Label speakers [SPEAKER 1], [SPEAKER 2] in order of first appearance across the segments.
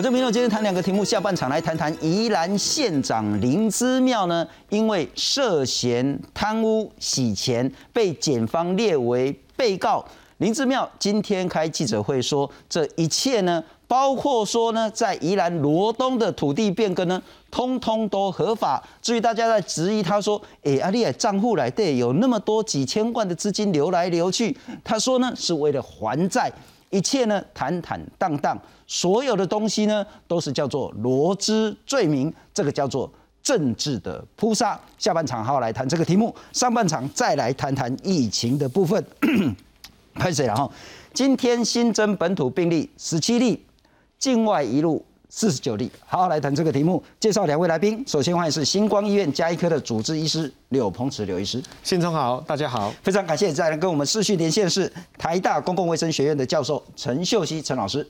[SPEAKER 1] 国政民众今天谈两个题目，下半场来谈谈宜兰县长林之妙呢，因为涉嫌贪污洗钱，被检方列为被告。林之妙今天开记者会说，这一切呢，包括说呢，在宜兰罗东的土地变更呢，通通都合法。至于大家在质疑，他说：“哎，阿丽账户来对有那么多几千万的资金流来流去。”他说呢，是为了还债。一切呢坦坦荡荡，所有的东西呢都是叫做罗织罪名，这个叫做政治的扑杀。下半场好好来谈这个题目，上半场再来谈谈疫情的部分。开始，然后今天新增本土病例十七例，境外一路。四十九例，好好来谈这个题目。介绍两位来宾，首先欢迎是星光医院加医科的主治医师柳鹏池柳医师。
[SPEAKER 2] 先生好，大家好，
[SPEAKER 1] 非常感谢再来跟我们视讯连线是台大公共卫生学院的教授陈秀熙陈老师。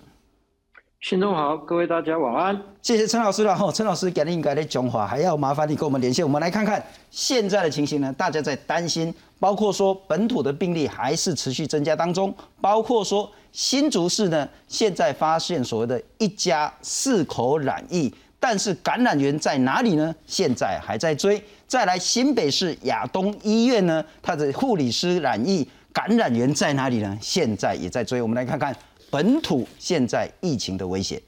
[SPEAKER 3] 信中好，各位大家晚安。
[SPEAKER 1] 谢谢陈老师了哈，陈老师给您改的讲话，还要麻烦你跟我们连线。我们来看看现在的情形呢，大家在担心，包括说本土的病例还是持续增加当中，包括说新竹市呢现在发现所谓的一家四口染疫，但是感染源在哪里呢？现在还在追。再来新北市亚东医院呢，它的护理师染疫，感染源在哪里呢？现在也在追。我们来看看。本土现在疫情的威胁。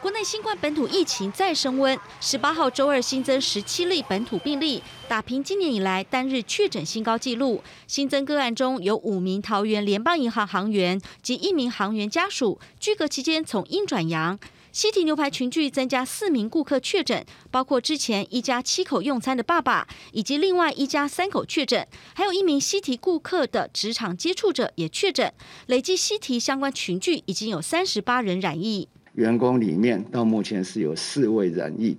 [SPEAKER 4] 国内新冠本土疫情再升温，十八号周二新增十七例本土病例，打平今年以来单日确诊新高纪录。新增个案中有五名桃园联邦银行行员及一名行员家属，居隔期间从阴转阳。西提牛排群聚增加四名顾客确诊，包括之前一家七口用餐的爸爸，以及另外一家三口确诊，还有一名西提顾客的职场接触者也确诊。累计西提相关群聚已经有三十八人染疫。
[SPEAKER 5] 员工里面到目前是有四位染疫，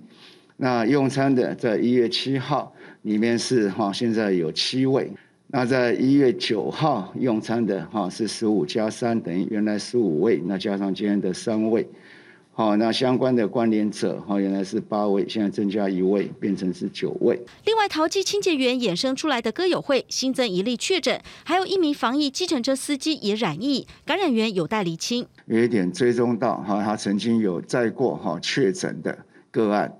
[SPEAKER 5] 那用餐的在一月七号里面是哈，现在有七位。那在一月九号用餐的哈是十五加三等于原来十五位，那加上今天的三位。好，那相关的关联者，哈，原来是八位，现在增加一位，变成是九位。
[SPEAKER 4] 另外，淘机清洁员衍生出来的歌友会新增一例确诊，还有一名防疫计程车司机也染疫，感染源有待厘清。
[SPEAKER 5] 有一点追踪到，哈，他曾经有载过哈确诊的个案。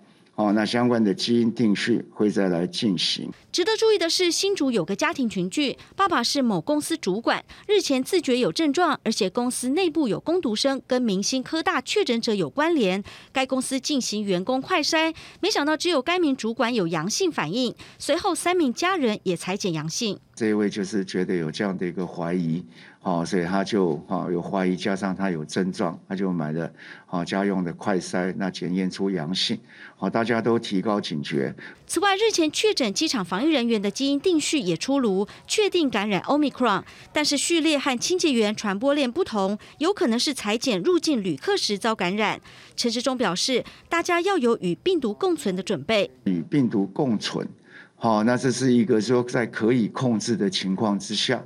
[SPEAKER 5] 哦，那相关的基因定序会再来进行。
[SPEAKER 4] 值得注意的是，新竹有个家庭群聚，爸爸是某公司主管，日前自觉有症状，而且公司内部有工读生跟明星科大确诊者有关联，该公司进行员工快筛，没想到只有该名主管有阳性反应，随后三名家人也裁检阳性。
[SPEAKER 5] 这一位就是觉得有这样的一个怀疑。哦，所以他就哈有怀疑，加上他有症状，他就买了好家用的快筛，那检验出阳性，好大家都提高警觉。
[SPEAKER 4] 此外，日前确诊机场防疫人员的基因定序也出炉，确定感染 Omicron，但是序列和清洁员传播链不同，有可能是裁剪入境旅客时遭感染。陈时中表示，大家要有与病毒共存的准备。
[SPEAKER 5] 与病毒共存，好，那这是一个说在可以控制的情况之下。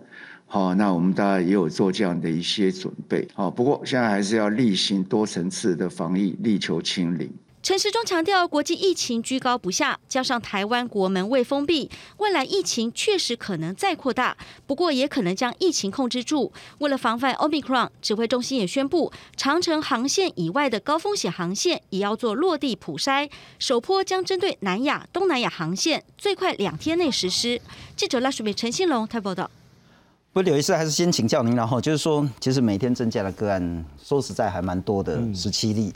[SPEAKER 5] 好，那我们大家也有做这样的一些准备。好，不过现在还是要例行多层次的防疫，力求清零。
[SPEAKER 4] 陈时中强调，国际疫情居高不下，加上台湾国门未封闭，未来疫情确实可能再扩大，不过也可能将疫情控制住。为了防范 Omicron，指挥中心也宣布，长城航线以外的高风险航线也要做落地普筛，首波将针对南亚、东南亚航线，最快两天内实施。记者拉淑美、陈新龙台报道。
[SPEAKER 1] 不，有一次还是先请教您，然后就是说，其实每天增加的个案，说实在还蛮多的，十七例。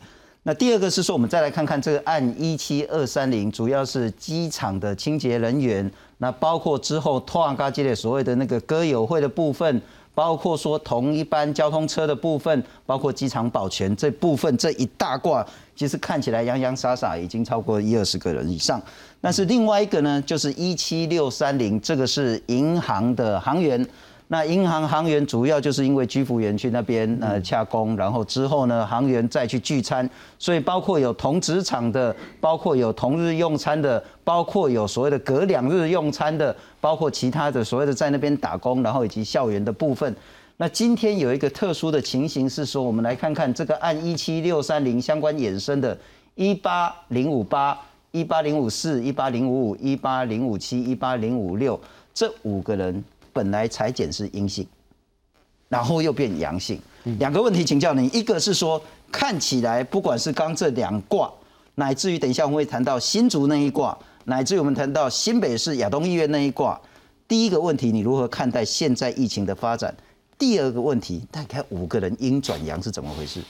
[SPEAKER 1] 那第二个是说，我们再来看看这个案一七二三零，主要是机场的清洁人员，那包括之后托昂嘎基列所谓的那个歌友会的部分，包括说同一班交通车的部分，包括机场保全这部分这一大挂，其实看起来洋洋洒洒已经超过一二十个人以上。但是另外一个呢，就是一七六三零，这个是银行的行员。那银行行员主要就是因为居福园区那边呃洽工，然后之后呢，行员再去聚餐，所以包括有同职场的，包括有同日用餐的，包括有所谓的隔两日用餐的，包括其他的所谓的在那边打工，然后以及校园的部分。那今天有一个特殊的情形是说，我们来看看这个按一七六三零相关衍生的，一八零五八、一八零五四、一八零五五、一八零五七、一八零五六这五个人。本来裁剪是阴性，然后又变阳性，两个问题请教你，一个是说看起来不管是刚这两卦，乃至于等一下我们会谈到新竹那一卦，乃至于我们谈到新北市亚东医院那一卦。第一个问题，你如何看待现在疫情的发展？第二个问题，大概五个人阴转阳是怎么回事？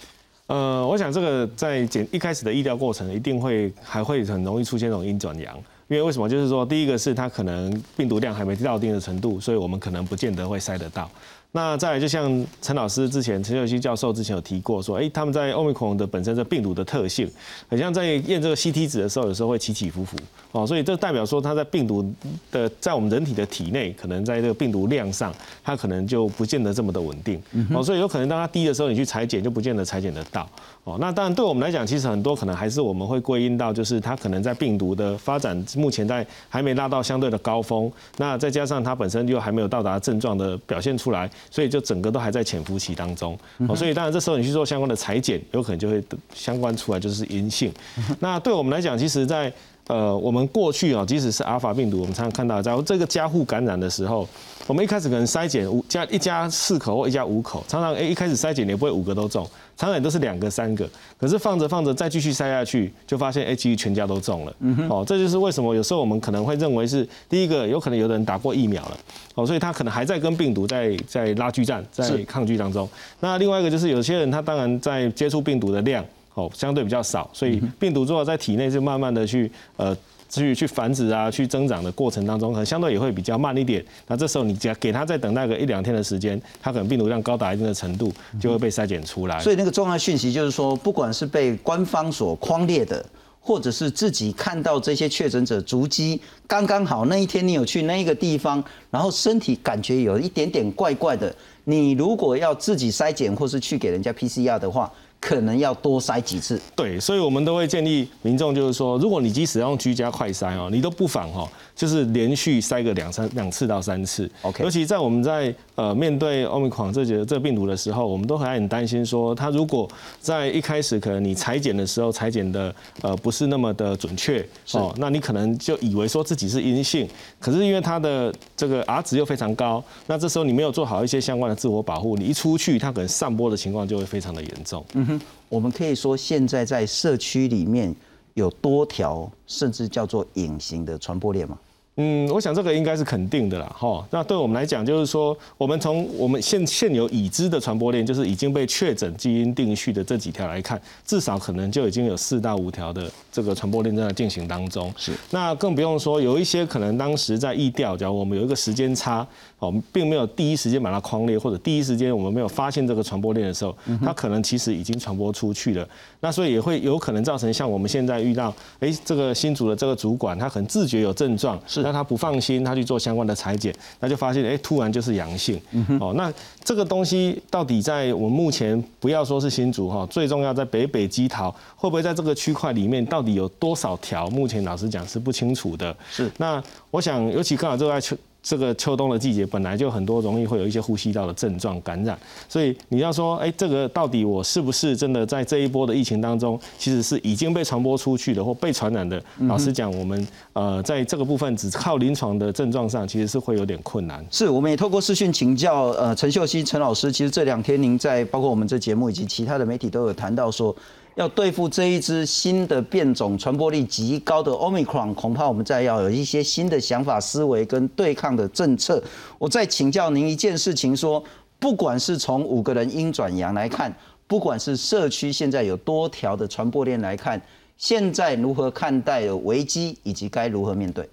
[SPEAKER 2] 呃，我想这个在简一开始的医疗过程，一定会还会很容易出现这种阴转阳。因为为什么？就是说，第一个是它可能病毒量还没到一定的程度，所以我们可能不见得会筛得到。那再来，就像陈老师之前，陈秀熙教授之前有提过，说，哎，他们在欧米克的本身这病毒的特性，很像在验这个 CT 值的时候，有时候会起起伏伏，哦，所以这代表说，它在病毒的在我们人体的体内，可能在这个病毒量上，它可能就不见得这么的稳定，哦，所以有可能当它低的时候，你去裁剪就不见得裁剪得到，哦，那当然对我们来讲，其实很多可能还是我们会归因到，就是它可能在病毒的发展目前在还没拉到相对的高峰，那再加上它本身就还没有到达症状的表现出来。所以就整个都还在潜伏期当中，哦，所以当然这时候你去做相关的裁剪，有可能就会相关出来就是阴性。那对我们来讲，其实，在呃我们过去啊，即使是阿尔法病毒，我们常常看到在这个加护感染的时候，我们一开始可能筛检五家一家四口或一家五口，常常哎一开始筛检也不会五个都中。常常都是两个三个，可是放着放着再继续塞下去，就发现哎，其实全家都中了。哦，这就是为什么有时候我们可能会认为是第一个，有可能有的人打过疫苗了，哦，所以他可能还在跟病毒在在拉锯战，在抗拒当中。那另外一个就是有些人他当然在接触病毒的量哦相对比较少，所以病毒之后在体内就慢慢的去呃。去去繁殖啊，去增长的过程当中，可能相对也会比较慢一点。那这时候你给给它再等待个一两天的时间，它可能病毒量高达一定的程度，就会被筛检出来。
[SPEAKER 1] 所以那个重要讯息就是说，不管是被官方所框列的，或者是自己看到这些确诊者足迹，刚刚好那一天你有去那一个地方，然后身体感觉有一点点怪怪的，你如果要自己筛检或是去给人家 PCR 的话。可能要多筛几次，
[SPEAKER 2] 对，所以我们都会建议民众，就是说，如果你即使用居家快筛哦，你都不妨哦。就是连续塞个两三两次到三次
[SPEAKER 1] ，OK。
[SPEAKER 2] 尤其在我们在呃面对奥密克戎这节这病毒的时候，我们都还很担心说，它如果在一开始可能你裁剪的时候裁剪的呃不是那么的准确哦，那你可能就以为说自己是阴性，可是因为它的这个 R 值又非常高，那这时候你没有做好一些相关的自我保护，你一出去，它可能散播的情况就会非常的严重。嗯哼，
[SPEAKER 1] 我们可以说现在在社区里面有多条甚至叫做隐形的传播链吗？
[SPEAKER 2] 嗯，我想这个应该是肯定的啦，哈。那对我们来讲，就是说，我们从我们现现有已知的传播链，就是已经被确诊基因定序的这几条来看，至少可能就已经有四到五条的这个传播链正在进行当中。
[SPEAKER 1] 是。
[SPEAKER 2] 那更不用说有一些可能当时在疫调，假如我们有一个时间差，我们，并没有第一时间把它框列，或者第一时间我们没有发现这个传播链的时候，它可能其实已经传播出去了。那所以也会有可能造成像我们现在遇到，哎，这个新组的这个主管，他很自觉有症状，
[SPEAKER 1] 是。
[SPEAKER 2] 他不放心，他去做相关的裁剪，那就发现，哎，突然就是阳性。哦，那这个东西到底在我们目前不要说是新竹哈，最重要在北北基桃会不会在这个区块里面到底有多少条？目前老实讲是不清楚的。
[SPEAKER 1] 是。
[SPEAKER 2] 那我想，尤其刚好这个在这个秋冬的季节本来就很多容易会有一些呼吸道的症状感染，所以你要说，哎，这个到底我是不是真的在这一波的疫情当中，其实是已经被传播出去的或被传染的？老实讲，我们呃在这个部分只靠临床的症状上，其实是会有点困难。
[SPEAKER 1] 是，我们也透过视讯请教呃陈秀熙陈老师，其实这两天您在包括我们这节目以及其他的媒体都有谈到说。要对付这一支新的变种、传播力极高的 Omicron，恐怕我们再要有一些新的想法、思维跟对抗的政策。我再请教您一件事情：说，不管是从五个人阴转阳来看，不管是社区现在有多条的传播链来看，现在如何看待危机，以及该如何面对？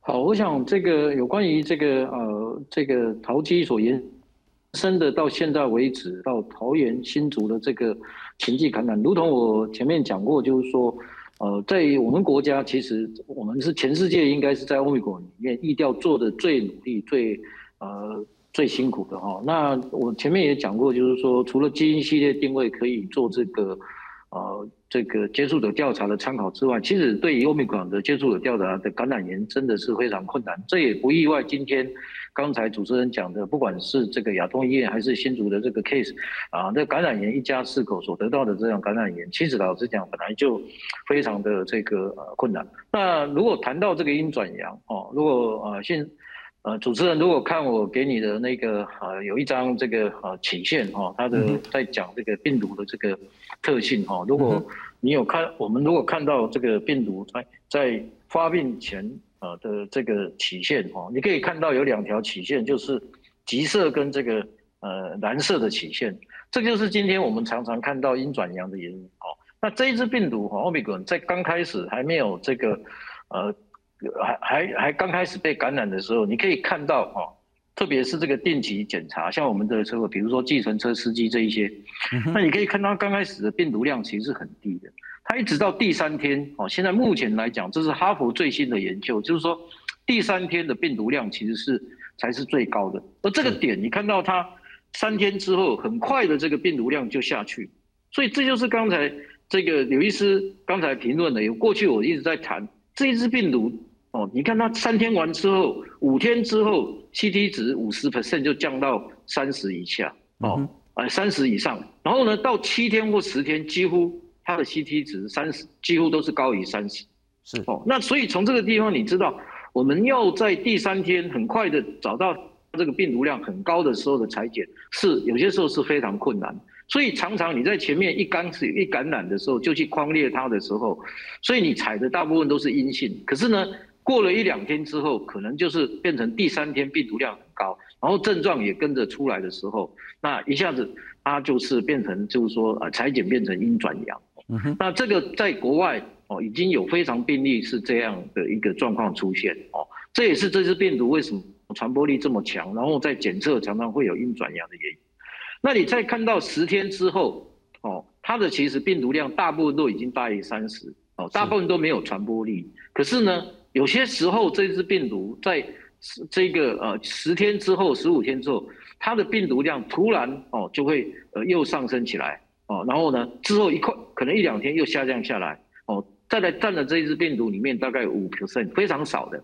[SPEAKER 3] 好，我想这个有关于这个呃，这个淘机所言。真的到现在为止，到桃园新竹的这个情境感染，如同我前面讲过，就是说，呃，在我们国家，其实我们是全世界应该是在欧美国里面疫调做的最努力、最呃最辛苦的哈。那我前面也讲过，就是说，除了基因系列定位可以做这个呃这个接触者调查的参考之外，其实对于欧美国的接触者调查的感染源真的是非常困难，这也不意外。今天。刚才主持人讲的，不管是这个亚东医院还是新竹的这个 case，啊，那感染源一家四口所得到的这样感染源，其实老实讲本来就非常的这个呃困难。那如果谈到这个阴转阳哦，如果呃现呃，主持人如果看我给你的那个呃，有一张这个呃曲线哈，它的在讲这个病毒的这个特性哈。如果你有看，我们如果看到这个病毒在在发病前呃的这个曲线哈，你可以看到有两条曲线，就是橘色跟这个呃蓝色的曲线，这就是今天我们常常看到阴转阳的原因哦。那这一支病毒哈，奥密克戎在刚开始还没有这个呃。还还还刚开始被感染的时候，你可以看到哦，特别是这个定期检查，像我们的车，比如说计程车司机这一些，那你可以看到刚开始的病毒量其实是很低的，它一直到第三天哦，现在目前来讲，这是哈佛最新的研究，就是说第三天的病毒量其实是才是最高的，而这个点你看到它三天之后很快的这个病毒量就下去，所以这就是刚才这个刘医师刚才评论的，有过去我一直在谈这一支病毒。哦，你看它三天完之后，五天之后，CT 值五十 percent 就降到三十以下，哦，呃三十以上，然后呢，到七天或十天，几乎它的 CT 值三十，几乎都是高于三十，
[SPEAKER 1] 是
[SPEAKER 3] 哦，那所以从这个地方你知道，我们要在第三天很快的找到这个病毒量很高的时候的裁剪，是有些时候是非常困难。所以常常你在前面一刚始一感染的时候就去框列它的时候，所以你采的大部分都是阴性。可是呢，过了一两天之后，可能就是变成第三天病毒量很高，然后症状也跟着出来的时候，那一下子它就是变成就是说呃裁剪变成阴转阳。那这个在国外哦已经有非常病例是这样的一个状况出现哦，这也是这次病毒为什么传播力这么强，然后在检测常常会有阴转阳的原因。那你再看到十天之后，哦，它的其实病毒量大部分都已经大于三十，哦，大部分都没有传播力。可是呢，有些时候这只病毒在这个呃十天之后、十五天之后，它的病毒量突然哦就会呃又上升起来，哦，然后呢之后一块可能一两天又下降下来，哦，再来占了这一只病毒里面大概五 percent，非常少的。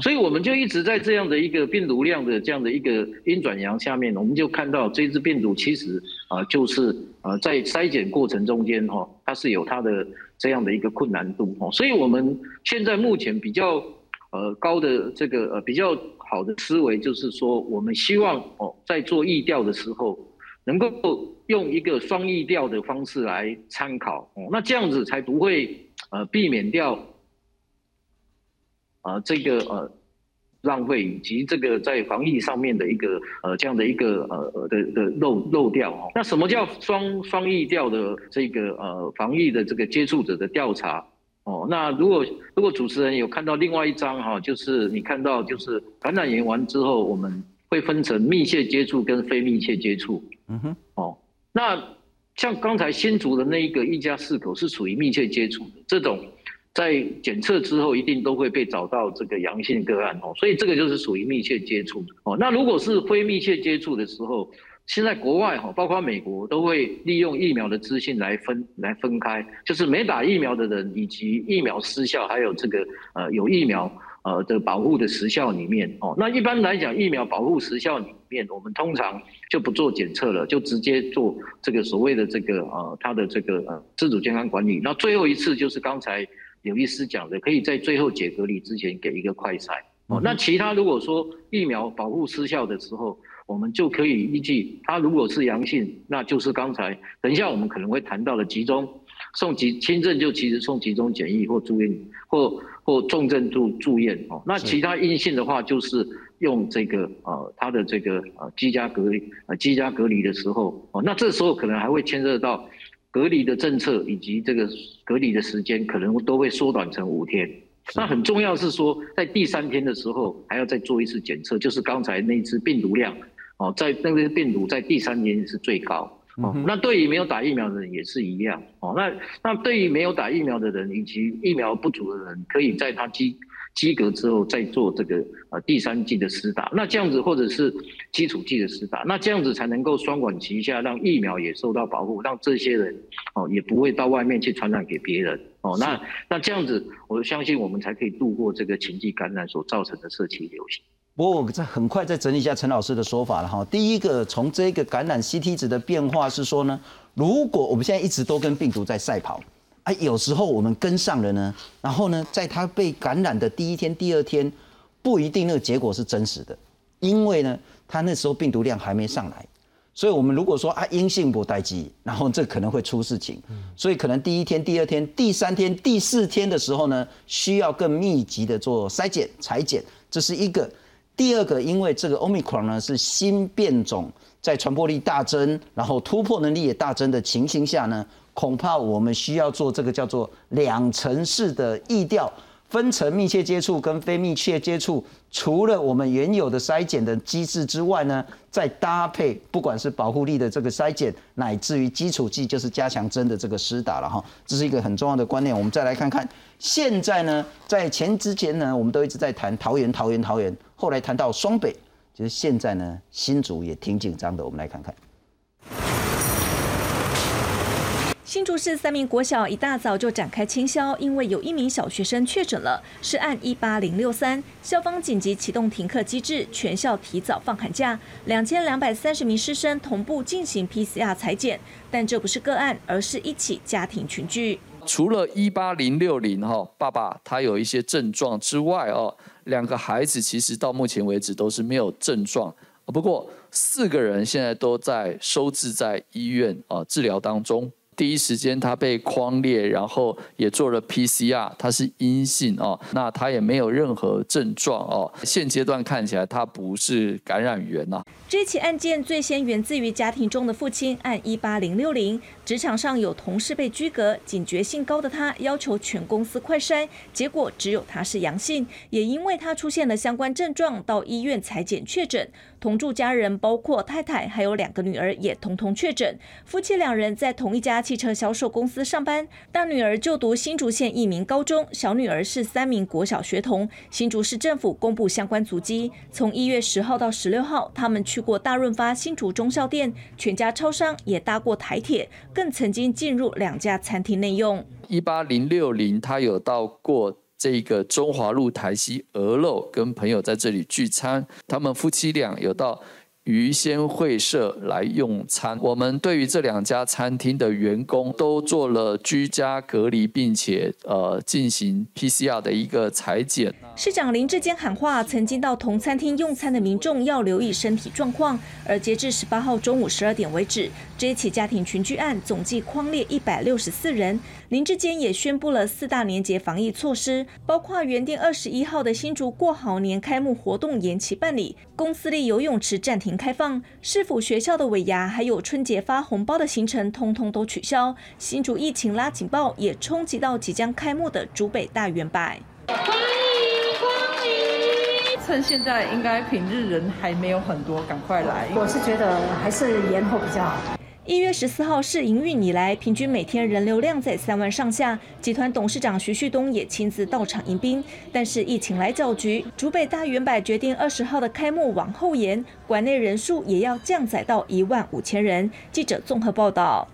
[SPEAKER 3] 所以我们就一直在这样的一个病毒量的这样的一个阴转阳下面，我们就看到这只病毒其实啊，就是啊在筛检过程中间哈，它是有它的这样的一个困难度哦。所以我们现在目前比较呃高的这个呃比较好的思维就是说，我们希望哦在做疫调的时候，能够用一个双疫调的方式来参考哦，那这样子才不会呃避免掉。啊，这个呃浪费以及这个在防疫上面的一个呃这样的一个呃呃的的漏漏掉哦。那什么叫双双疫调的这个呃防疫的这个接触者的调查哦？那如果如果主持人有看到另外一张哈，就是你看到就是感染源完之后，我们会分成密切接触跟非密切接触。嗯哼。哦，那像刚才新竹的那一个一家四口是属于密切接触的这种。在检测之后，一定都会被找到这个阳性个案哦，所以这个就是属于密切接触哦。那如果是非密切接触的时候，现在国外哈，包括美国都会利用疫苗的资讯来分来分开，就是没打疫苗的人以及疫苗失效，还有这个呃有疫苗呃的保护的时效里面哦。那一般来讲，疫苗保护时效里面，我们通常就不做检测了，就直接做这个所谓的这个呃它的这个呃自主健康管理。那最后一次就是刚才。有医师讲的，可以在最后解隔离之前给一个快筛哦。那其他如果说疫苗保护失效的时候，我们就可以依据他如果是阳性，那就是刚才等一下我们可能会谈到的集中送集轻症就其实送集中检疫或住院或或重症住住院哦。那其他阴性的话，就是用这个呃他的这个呃居家隔离呃居家隔离的时候哦。那这时候可能还会牵涉到。隔离的政策以及这个隔离的时间可能都会缩短成五天。那很重要是说，在第三天的时候还要再做一次检测，就是刚才那只病毒量哦，在那个病毒在第三天是最高哦。那对于没有打疫苗的人也是一样哦。那那对于没有打疫苗的人以及疫苗不足的人，可以在他基及格之后再做这个呃第三剂的施打，那这样子或者是基础剂的施打，那这样子才能够双管齐下，让疫苗也受到保护，让这些人哦也不会到外面去传染给别人哦。那那这样子，我相信我们才可以度过这个情绪感染所造成的社区流行。
[SPEAKER 1] 不过我再很快再整理一下陈老师的说法了哈。第一个，从这个感染 CT 值的变化是说呢，如果我们现在一直都跟病毒在赛跑。哎，有时候我们跟上了呢，然后呢，在他被感染的第一天、第二天，不一定那个结果是真实的，因为呢，他那时候病毒量还没上来，所以我们如果说啊阴性不待机，然后这可能会出事情，所以可能第一天、第二天、第三天、第四天的时候呢，需要更密集的做筛检、裁剪，这是一个。第二个，因为这个 Omicron 呢是新变种，在传播力大增，然后突破能力也大增的情形下呢，恐怕我们需要做这个叫做两层式的疫调。分层密切接触跟非密切接触，除了我们原有的筛检的机制之外呢，再搭配不管是保护力的这个筛检，乃至于基础剂就是加强针的这个施打了哈，这是一个很重要的观念。我们再来看看，现在呢，在前之前呢，我们都一直在谈桃园、桃园、桃园，后来谈到双北，其实现在呢，新竹也挺紧张的。我们来看看。
[SPEAKER 6] 新竹市三名国小一大早就展开清消，因为有一名小学生确诊了，是按一八零六三，校方紧急启动停课机制，全校提早放寒假，两千两百三十名师生同步进行 PCR 裁剪，但这不是个案，而是一起家庭群聚。
[SPEAKER 7] 除了一八零六零哈，爸爸他有一些症状之外哦，两个孩子其实到目前为止都是没有症状，不过四个人现在都在收治在医院啊治疗当中。第一时间他被框列，然后也做了 PCR，他是阴性哦，那他也没有任何症状哦。现阶段看起来他不是感染源呐。
[SPEAKER 6] 这起案件最先源自于家庭中的父亲按一八零六零，职场上有同事被拘格，警觉性高的他要求全公司快筛，结果只有他是阳性，也因为他出现了相关症状，到医院裁检确诊。同住家人包括太太还有两个女儿也通通确诊，夫妻两人在同一家汽车销售公司上班，大女儿就读新竹县一名高中，小女儿是三名国小学童。新竹市政府公布相关足迹，从一月十号到十六号，他们去过大润发新竹中校店、全家超商，也搭过台铁，更曾经进入两家餐厅内用。
[SPEAKER 7] 一八零六零，他有到过。这个中华路台西鹅肉跟朋友在这里聚餐，他们夫妻俩有到。鱼仙会社来用餐，我们对于这两家餐厅的员工都做了居家隔离，并且呃进行 PCR 的一个裁剪。
[SPEAKER 6] 市长林志坚喊话，曾经到同餐厅用餐的民众要留意身体状况。而截至十八号中午十二点为止，这起家庭群聚案总计框列一百六十四人。林志坚也宣布了四大年节防疫措施，包括原定二十一号的新竹过好年开幕活动延期办理，公司立游泳池暂停。开放市府学校的尾牙，还有春节发红包的行程，通通都取消。新竹疫情拉警报，也冲击到即将开幕的竹北大圆柏。欢迎
[SPEAKER 8] 光临，趁现在应该平日人还没有很多，赶快来。
[SPEAKER 9] 我是觉得还是延后比较好。
[SPEAKER 6] 一月十四号试营运以来，平均每天人流量在三万上下。集团董事长徐旭东也亲自到场迎宾。但是疫情来搅局，竹北大圆柏决定二十号的开幕往后延，馆内人数也要降载到一万五千人。记者综合报道。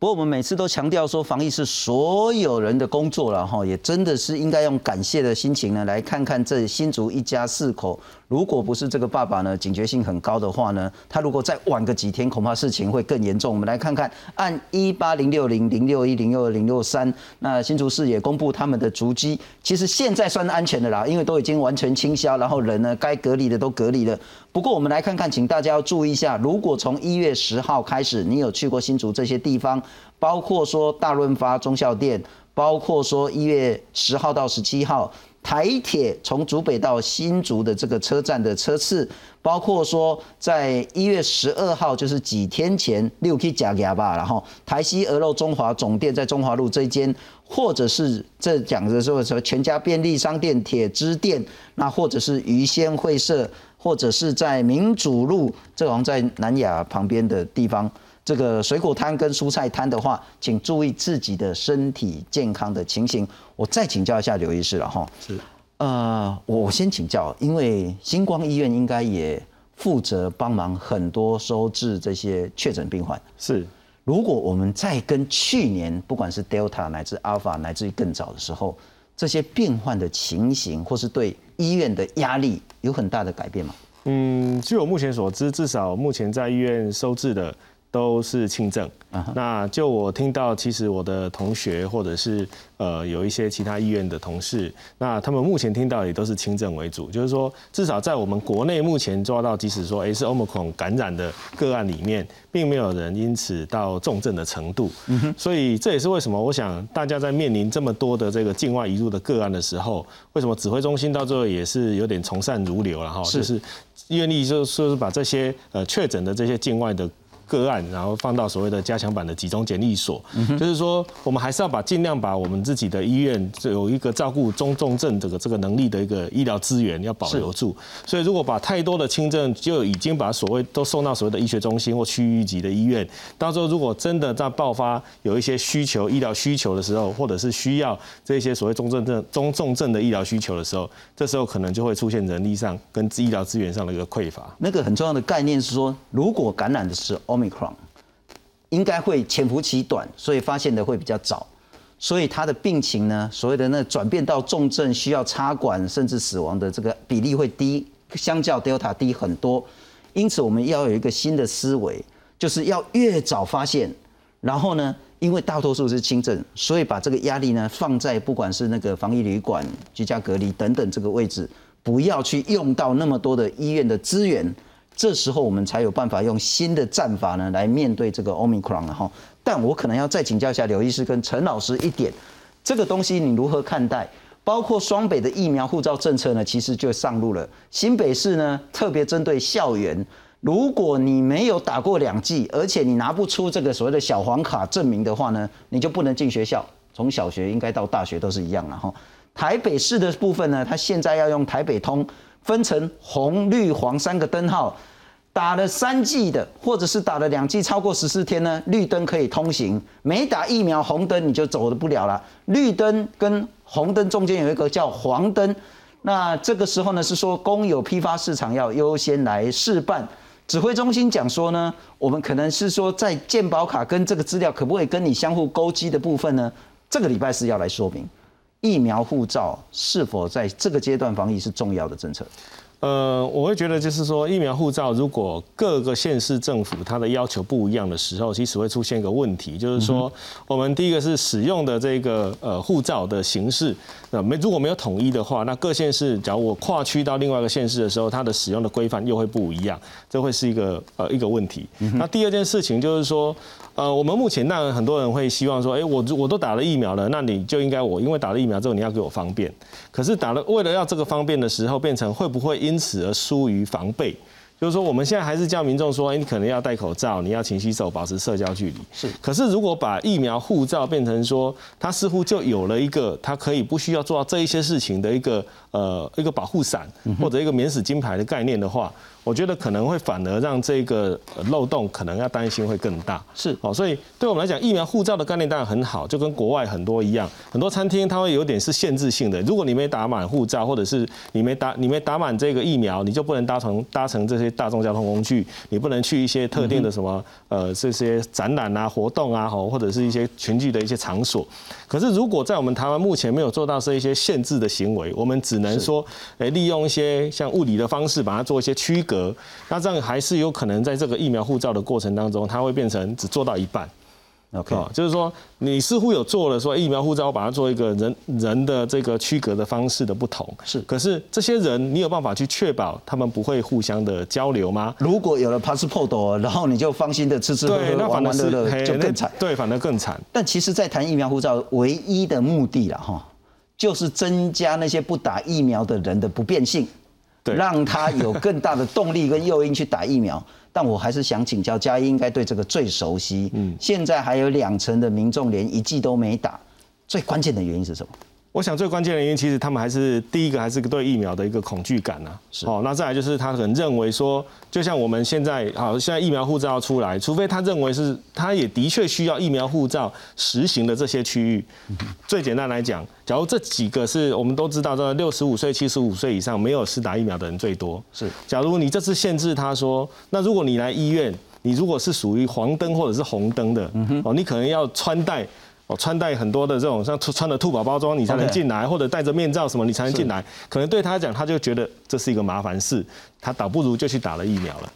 [SPEAKER 1] 不过我们每次都强调说，防疫是所有人的工作了哈，也真的是应该用感谢的心情呢，来看看这新竹一家四口。如果不是这个爸爸呢，警觉性很高的话呢，他如果再晚个几天，恐怕事情会更严重。我们来看看，按一八零六零零六一零六二零六三，那新竹市也公布他们的足迹，其实现在算安全的啦，因为都已经完全清消，然后人呢该隔离的都隔离了。不过我们来看看，请大家要注意一下，如果从一月十号开始，你有去过新竹这些地方，包括说大润发中校店，包括说一月十号到十七号。台铁从竹北到新竹的这个车站的车次，包括说在一月十二号，就是几天前六 K 加牙吧，然后台西鹅肉中华总店在中华路这一间，或者是这讲的说说全家便利商店铁之店，那或者是鱼鲜会社，或者是在民主路，这好像在南雅旁边的地方。这个水果摊跟蔬菜摊的话，请注意自己的身体健康的情形。我再请教一下刘医师了哈。是，呃，我先请教，因为星光医院应该也负责帮忙很多收治这些确诊病患。
[SPEAKER 2] 是，
[SPEAKER 1] 如果我们再跟去年，不管是 Delta 乃至 Alpha 乃至于更早的时候，这些病患的情形，或是对医院的压力有很大的改变吗？
[SPEAKER 2] 嗯，据我目前所知，至少目前在医院收治的。都是轻症。那就我听到，其实我的同学或者是呃有一些其他医院的同事，那他们目前听到也都是轻症为主，就是说至少在我们国内目前抓到，即使说诶是 Omicron 感染的个案里面，并没有人因此到重症的程度。所以这也是为什么我想大家在面临这么多的这个境外移入的个案的时候，为什么指挥中心到最后也是有点从善如流了哈，就是愿意就说是把这些呃确诊的这些境外的。个案，然后放到所谓的加强版的集中检疫所，就是说，我们还是要把尽量把我们自己的医院有一个照顾中重症这个这个能力的一个医疗资源要保留住。所以，如果把太多的轻症就已经把所谓都送到所谓的医学中心或区域级的医院，到时候如果真的在爆发有一些需求医疗需求的时候，或者是需要这些所谓中重症中重症的医疗需求的时候，这时候可能就会出现人力上跟医疗资源上的一个匮乏。
[SPEAKER 1] 那个很重要的概念是说，如果感染的是。Omicron 应该会潜伏期短，所以发现的会比较早，所以他的病情呢，所谓的那转变到重症需要插管甚至死亡的这个比例会低，相较 Delta 低很多。因此，我们要有一个新的思维，就是要越早发现，然后呢，因为大多数是轻症，所以把这个压力呢放在不管是那个防疫旅馆、居家隔离等等这个位置，不要去用到那么多的医院的资源。这时候我们才有办法用新的战法呢来面对这个 Omicron 了哈。但我可能要再请教一下刘医师跟陈老师一点，这个东西你如何看待？包括双北的疫苗护照政策呢，其实就上路了。新北市呢特别针对校园，如果你没有打过两剂，而且你拿不出这个所谓的小黄卡证明的话呢，你就不能进学校。从小学应该到大学都是一样了哈。台北市的部分呢，它现在要用台北通。分成红、绿、黄三个灯号，打了三剂的，或者是打了两剂超过十四天呢，绿灯可以通行；没打疫苗，红灯你就走的不了了。绿灯跟红灯中间有一个叫黄灯，那这个时候呢是说公有批发市场要优先来试办。指挥中心讲说呢，我们可能是说在健保卡跟这个资料可不可以跟你相互勾稽的部分呢，这个礼拜是要来说明。疫苗护照是否在这个阶段防疫是重要的政策？
[SPEAKER 2] 呃，我会觉得就是说，疫苗护照如果各个县市政府它的要求不一样的时候，其实会出现一个问题，就是说，我们第一个是使用的这个呃护照的形式，那没如果没有统一的话，那各县市假如我跨区到另外一个县市的时候，它的使用的规范又会不一样，这会是一个呃一个问题。那第二件事情就是说。呃，我们目前那很多人会希望说，哎，我我都打了疫苗了，那你就应该我因为打了疫苗之后你要给我方便，可是打了为了要这个方便的时候，变成会不会因此而疏于防备？就是说我们现在还是叫民众说，哎，你可能要戴口罩，你要勤洗手，保持社交距离。
[SPEAKER 1] 是。
[SPEAKER 2] 可是如果把疫苗护照变成说，它似乎就有了一个它可以不需要做到这一些事情的一个呃一个保护伞或者一个免死金牌的概念的话。我觉得可能会反而让这个漏洞可能要担心会更大，
[SPEAKER 1] 是
[SPEAKER 2] 哦，所以对我们来讲，疫苗护照的概念当然很好，就跟国外很多一样，很多餐厅它会有点是限制性的，如果你没打满护照，或者是你没打你没打满这个疫苗，你就不能搭乘搭乘这些大众交通工具，你不能去一些特定的什么呃这些展览啊活动啊吼，或者是一些群聚的一些场所。可是如果在我们台湾目前没有做到这一些限制的行为，我们只能说，诶利用一些像物理的方式把它做一些区隔。那这样还是有可能在这个疫苗护照的过程当中，它会变成只做到一半。
[SPEAKER 1] OK，
[SPEAKER 2] 就是说你似乎有做了说疫苗护照，把它做一个人人的这个区隔的方式的不同。
[SPEAKER 1] 是，
[SPEAKER 2] 可是这些人你有办法去确保他们不会互相的交流吗？
[SPEAKER 1] 如果有了 passport，然后你就放心的吃吃喝喝玩玩乐乐，就更惨。
[SPEAKER 2] 对，反而更惨。
[SPEAKER 1] 但其实，在谈疫苗护照唯一的目的了哈，就是增加那些不打疫苗的人的不便性。让他有更大的动力跟诱因去打疫苗，但我还是想请教嘉义，应该对这个最熟悉。嗯，现在还有两成的民众连一剂都没打，最关键的原因是什么？
[SPEAKER 2] 我想最关键的原因，其实他们还是第一个还是对疫苗的一个恐惧感呐。
[SPEAKER 1] 是
[SPEAKER 2] 哦，那再来就是他可能认为说，就像我们现在好，现在疫苗护照出来，除非他认为是他也的确需要疫苗护照实行的这些区域。最简单来讲，假如这几个是我们都知道，这六十五岁、七十五岁以上没有施打疫苗的人最多。
[SPEAKER 1] 是，
[SPEAKER 2] 假如你这次限制他说，那如果你来医院，你如果是属于黄灯或者是红灯的，哦，你可能要穿戴。哦，穿戴很多的这种像穿的兔宝包装，你才能进来，或者戴着面罩什么，你才能进来。可能对他讲，他就觉得这是一个麻烦事，他倒不如就去打了疫苗了。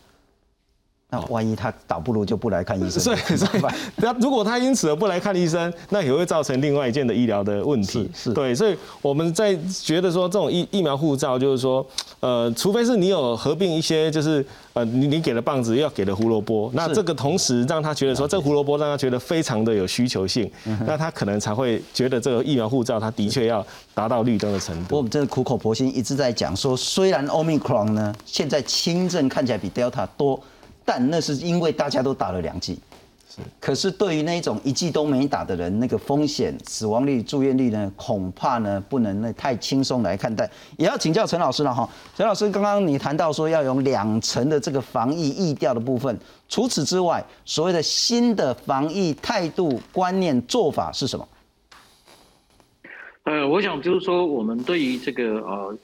[SPEAKER 1] 那万一他倒不如就不来看医生，
[SPEAKER 2] 所以所以那如果他因此而不来看医生，那也会造成另外一件的医疗的问题。
[SPEAKER 1] 是
[SPEAKER 2] 对，所以我们在觉得说这种疫疫苗护照，就是说，呃，除非是你有合并一些，就是呃，你你给了棒子，要给了胡萝卜，那这个同时让他觉得说这胡萝卜让他觉得非常的有需求性，那他可能才会觉得这个疫苗护照，他的确要达到绿灯的程度。
[SPEAKER 1] 我们真的苦口婆心一直在讲说，虽然 Omicron 呢现在轻症看起来比 Delta 多。但那是因为大家都打了两剂，可是对于那种一剂都没打的人，那个风险、死亡率、住院率呢，恐怕呢不能那太轻松来看待。也要请教陈老师了哈，陈老师，刚刚你谈到说要用两层的这个防疫意调的部分，除此之外，所谓的新的防疫态度、观念、做法是什么？
[SPEAKER 3] 呃，我想就是说，我们对于这个呃。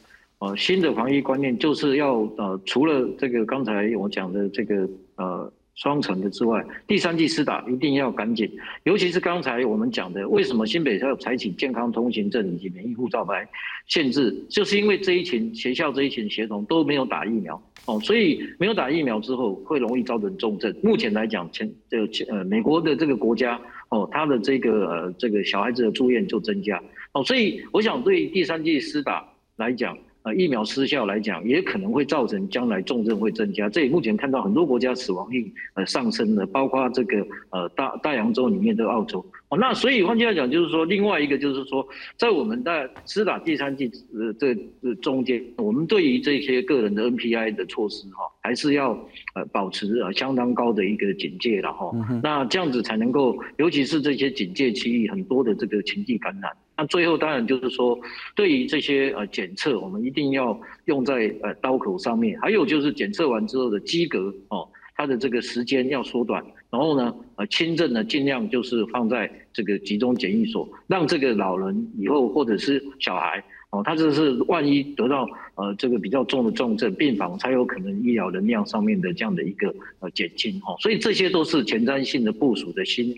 [SPEAKER 3] 呃，新的防疫观念就是要呃，除了这个刚才我讲的这个呃双层的之外，第三剂施打一定要赶紧，尤其是刚才我们讲的，为什么新北要采取健康通行证以及免疫护照来限制，就是因为这一群学校这一群学童都没有打疫苗哦，所以没有打疫苗之后会容易造成重症。目前来讲，前这前呃美国的这个国家哦，他的这个呃这个小孩子的住院就增加哦，所以我想对第三剂施打来讲。呃，疫苗失效来讲，也可能会造成将来重症会增加。这里目前看到很多国家死亡率呃上升的，包括这个呃大大洋洲里面的澳洲。哦，那所以换句话讲，就是说另外一个就是说，在我们在施打第三剂呃这中间，我们对于这些个人的 NPI 的措施哈，还是要呃保持呃相当高的一个警戒了哈。那这样子才能够，尤其是这些警戒区域很多的这个情境感染。那最后当然就是说，对于这些呃检测，我们一定要用在呃刀口上面。还有就是检测完之后的机格哦，它的这个时间要缩短。然后呢，呃轻症呢尽量就是放在这个集中检疫所，让这个老人以后或者是小孩。哦，他这是万一得到呃这个比较重的重症病房，才有可能医疗能量上面的这样的一个呃减轻哦，所以这些都是前瞻性的部署的新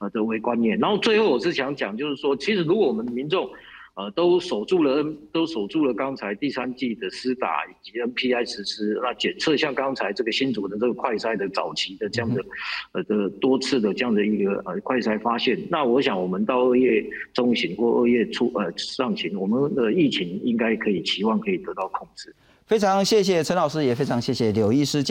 [SPEAKER 3] 呃的微观念。然后最后我是想讲，就是说，其实如果我们民众。呃，都守住了，都守住了。刚才第三季的施打以及 NPI 实施，那检测像刚才这个新组的这个快筛的早期的这样的，呃的多次的这样的一个呃快筛发现，那我想我们到二月中旬或二月初呃上旬，我们的疫情应该可以期望可以得到控制。
[SPEAKER 1] 非常谢谢陈老师，也非常谢谢刘医师。